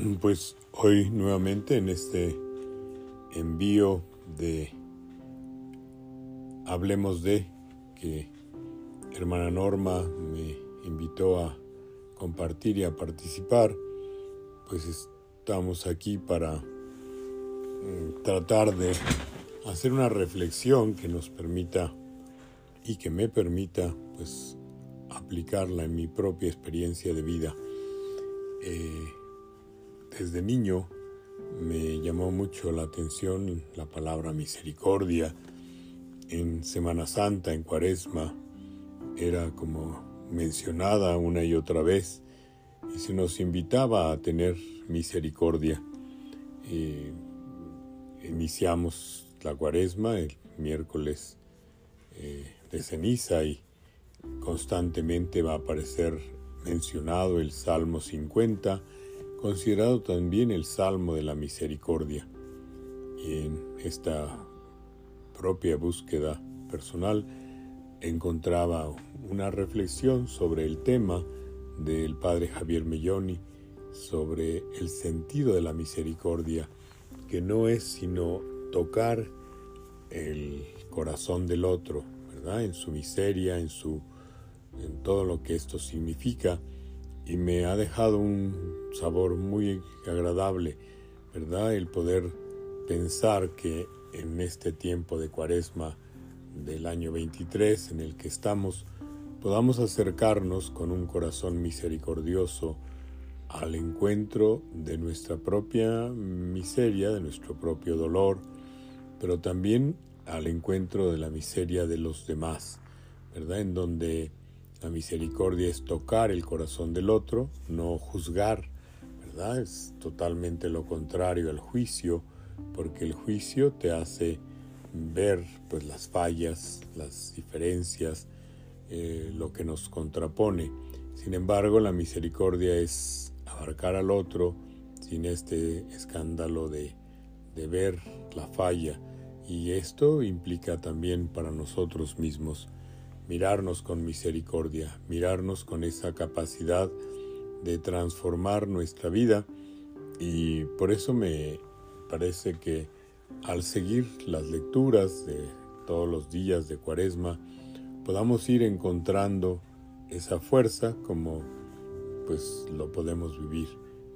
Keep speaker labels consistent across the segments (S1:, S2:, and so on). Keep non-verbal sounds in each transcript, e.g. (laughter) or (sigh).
S1: (clears throat) Pues hoy nuevamente en este envío de Hablemos de que hermana Norma me invitó a compartir y a participar, pues estamos aquí para mm, tratar de hacer una reflexión que nos permita y que me permita pues aplicarla en mi propia experiencia de vida. Eh, desde niño me llamó mucho la atención la palabra misericordia. En Semana Santa, en Cuaresma, era como mencionada una y otra vez y se nos invitaba a tener misericordia. Eh, iniciamos la Cuaresma el miércoles eh, de ceniza y constantemente va a aparecer mencionado el Salmo 50 considerado también el Salmo de la Misericordia. Y en esta propia búsqueda personal encontraba una reflexión sobre el tema del padre Javier Melloni sobre el sentido de la misericordia, que no es sino tocar el corazón del otro, ¿verdad? En su miseria, en su en todo lo que esto significa y me ha dejado un sabor muy agradable, ¿verdad? El poder pensar que en este tiempo de cuaresma del año 23 en el que estamos, podamos acercarnos con un corazón misericordioso al encuentro de nuestra propia miseria, de nuestro propio dolor, pero también al encuentro de la miseria de los demás, ¿verdad? En donde la misericordia es tocar el corazón del otro, no juzgar, ¿verdad? Es totalmente lo contrario al juicio, porque el juicio te hace ver pues las fallas, las diferencias, eh, lo que nos contrapone. Sin embargo, la misericordia es abarcar al otro sin este escándalo de, de ver la falla. Y esto implica también para nosotros mismos mirarnos con misericordia, mirarnos con esa capacidad de transformar nuestra vida y por eso me parece que al seguir las lecturas de todos los días de Cuaresma podamos ir encontrando esa fuerza como pues lo podemos vivir,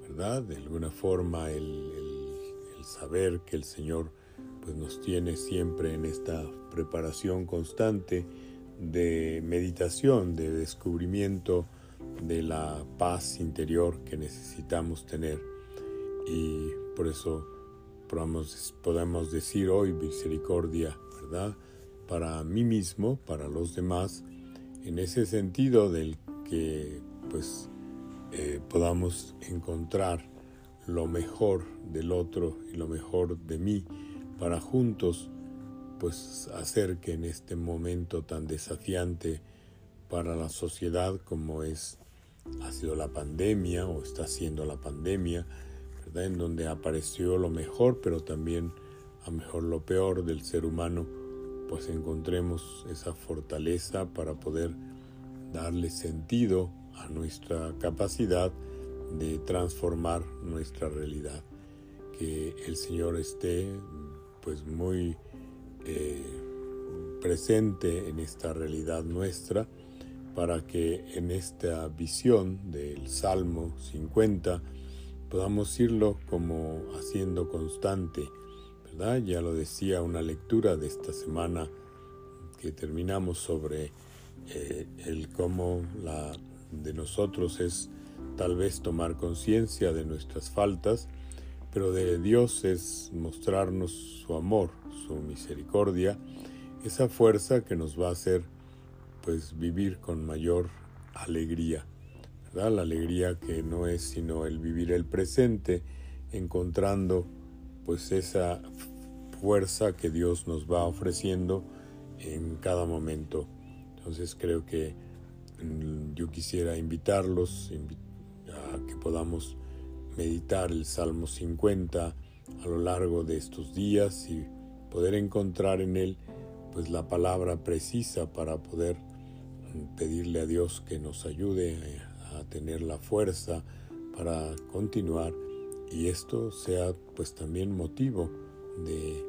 S1: ¿verdad? De alguna forma el, saber que el Señor pues nos tiene siempre en esta preparación constante de meditación, de descubrimiento de la paz interior que necesitamos tener. Y por eso podemos, decir hoy misericordia, ¿verdad? Para mí mismo, para los demás, en ese sentido del que pues eh, podamos encontrar lo mejor del otro y lo mejor de mí para juntos pues hacer que en este momento tan desafiante para la sociedad como es ha sido la pandemia o está siendo la pandemia, ¿verdad? En donde apareció lo mejor, pero también a mejor lo peor del ser humano, pues encontremos esa fortaleza para poder darle sentido a nuestra capacidad de transformar nuestra realidad. Que el Señor esté pues muy eh, presente en esta realidad nuestra para que en esta visión del Salmo 50 podamos irlo como haciendo constante, ¿verdad? Ya lo decía una lectura de esta semana que terminamos sobre eh, el cómo la de nosotros es tal vez tomar conciencia de nuestras faltas, pero de Dios es mostrarnos su amor, su misericordia, esa fuerza que nos va a hacer pues vivir con mayor alegría, ¿verdad? La alegría que no es sino el vivir el presente, encontrando pues esa fuerza que Dios nos va ofreciendo en cada momento. Entonces creo que mm, yo quisiera invitarlos a que podamos meditar el Salmo 50 a lo largo de estos días y poder encontrar en él pues la palabra precisa para poder mm, pedirle a Dios que nos ayude a tener la fuerza para continuar y esto sea pues también motivo de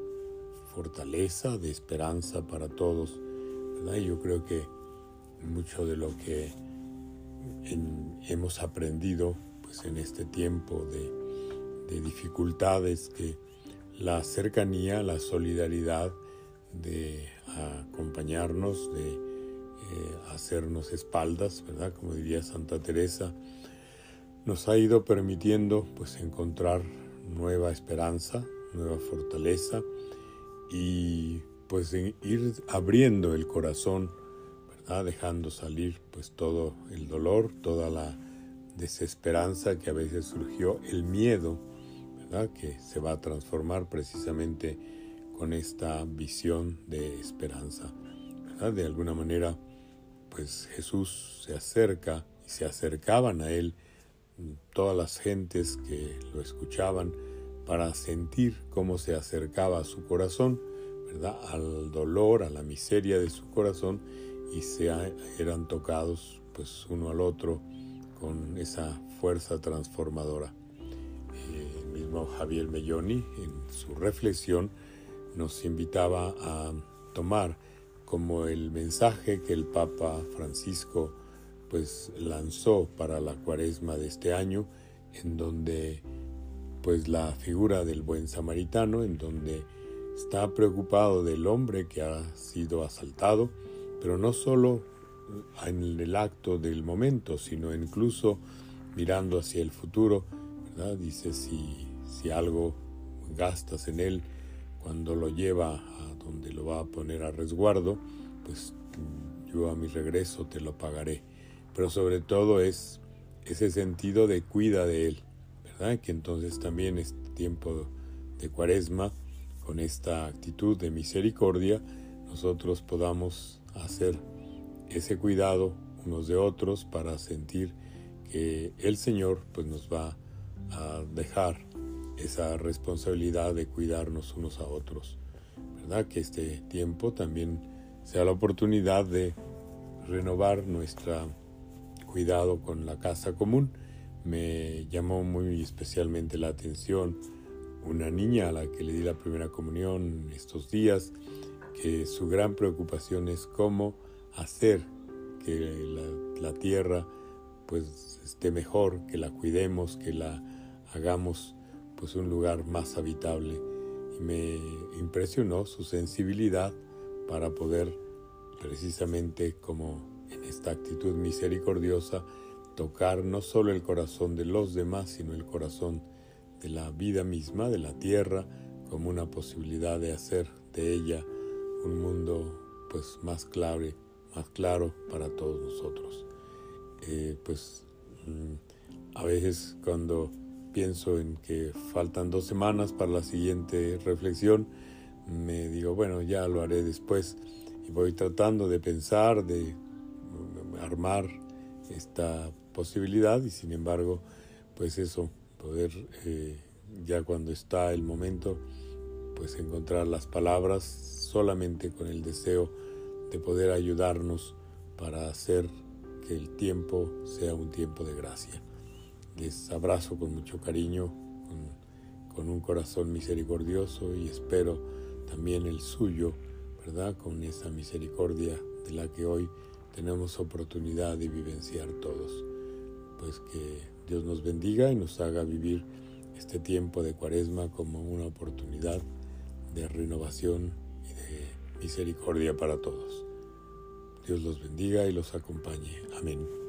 S1: fortaleza, de esperanza para todos. ¿verdad? Yo creo que mucho de lo que hemos aprendido pues en este tiempo de, de dificultades que la cercanía, la solidaridad de acompañarnos, de eh, hacernos espaldas, ¿verdad? Como diría Santa Teresa, nos ha ido permitiendo pues encontrar nueva esperanza, nueva fortaleza y pues ir abriendo el corazón, ¿verdad? Dejando salir pues todo el dolor, toda la desesperanza que a veces surgió, el miedo, que se va a transformar precisamente con esta visión de esperanza. De alguna manera, pues Jesús se acerca y se acercaban a Él todas las gentes que lo escuchaban para sentir cómo se acercaba a su corazón, ¿verdad? al dolor, a la miseria de su corazón y se eran tocados pues uno al otro con esa fuerza transformadora. Javier Melloni en su reflexión nos invitaba a tomar como el mensaje que el Papa Francisco pues lanzó para la cuaresma de este año en donde pues la figura del buen samaritano en donde está preocupado del hombre que ha sido asaltado pero no solo en el acto del momento sino incluso mirando hacia el futuro dice si si algo gastas en él cuando lo lleva a donde lo va a poner a resguardo, pues yo a mi regreso te lo pagaré. Pero sobre todo es ese sentido de cuida de él, ¿verdad? Que entonces también este tiempo de cuaresma, con esta actitud de misericordia, nosotros podamos hacer ese cuidado unos de otros para sentir que el Señor pues nos va a dejar esa responsabilidad de cuidarnos unos a otros. ¿Verdad? Que este tiempo también sea la oportunidad de renovar nuestro cuidado con la casa común. Me llamó muy especialmente la atención una niña a la que le di la primera comunión estos días, que su gran preocupación es cómo hacer que la, tierra pues esté mejor, que la cuidemos, que la hagamos pues un lugar más habitable. Me impresionó su sensibilidad para poder precisamente como en esta actitud misericordiosa tocar no solo el corazón de los demás sino el corazón de la vida misma de la tierra como una posibilidad de hacer de ella un mundo pues más claro más claro para todos nosotros eh, pues mm, a veces cuando pienso en que faltan dos semanas para la siguiente reflexión, me digo, bueno, ya lo haré después. Y voy tratando de pensar, de armar esta posibilidad y sin embargo, pues eso, poder eh, ya cuando está el momento, pues encontrar las palabras solamente con el deseo de poder ayudarnos para hacer que el tiempo sea un tiempo de gracia. Les abrazo con mucho cariño, con, un corazón misericordioso y espero también el suyo, ¿verdad? Con esa misericordia de la que hoy tenemos oportunidad de vivenciar todos. Pues que Dios nos bendiga y nos haga vivir este tiempo de cuaresma como una oportunidad de renovación y de misericordia para todos. Dios los bendiga y los acompañe. Amén.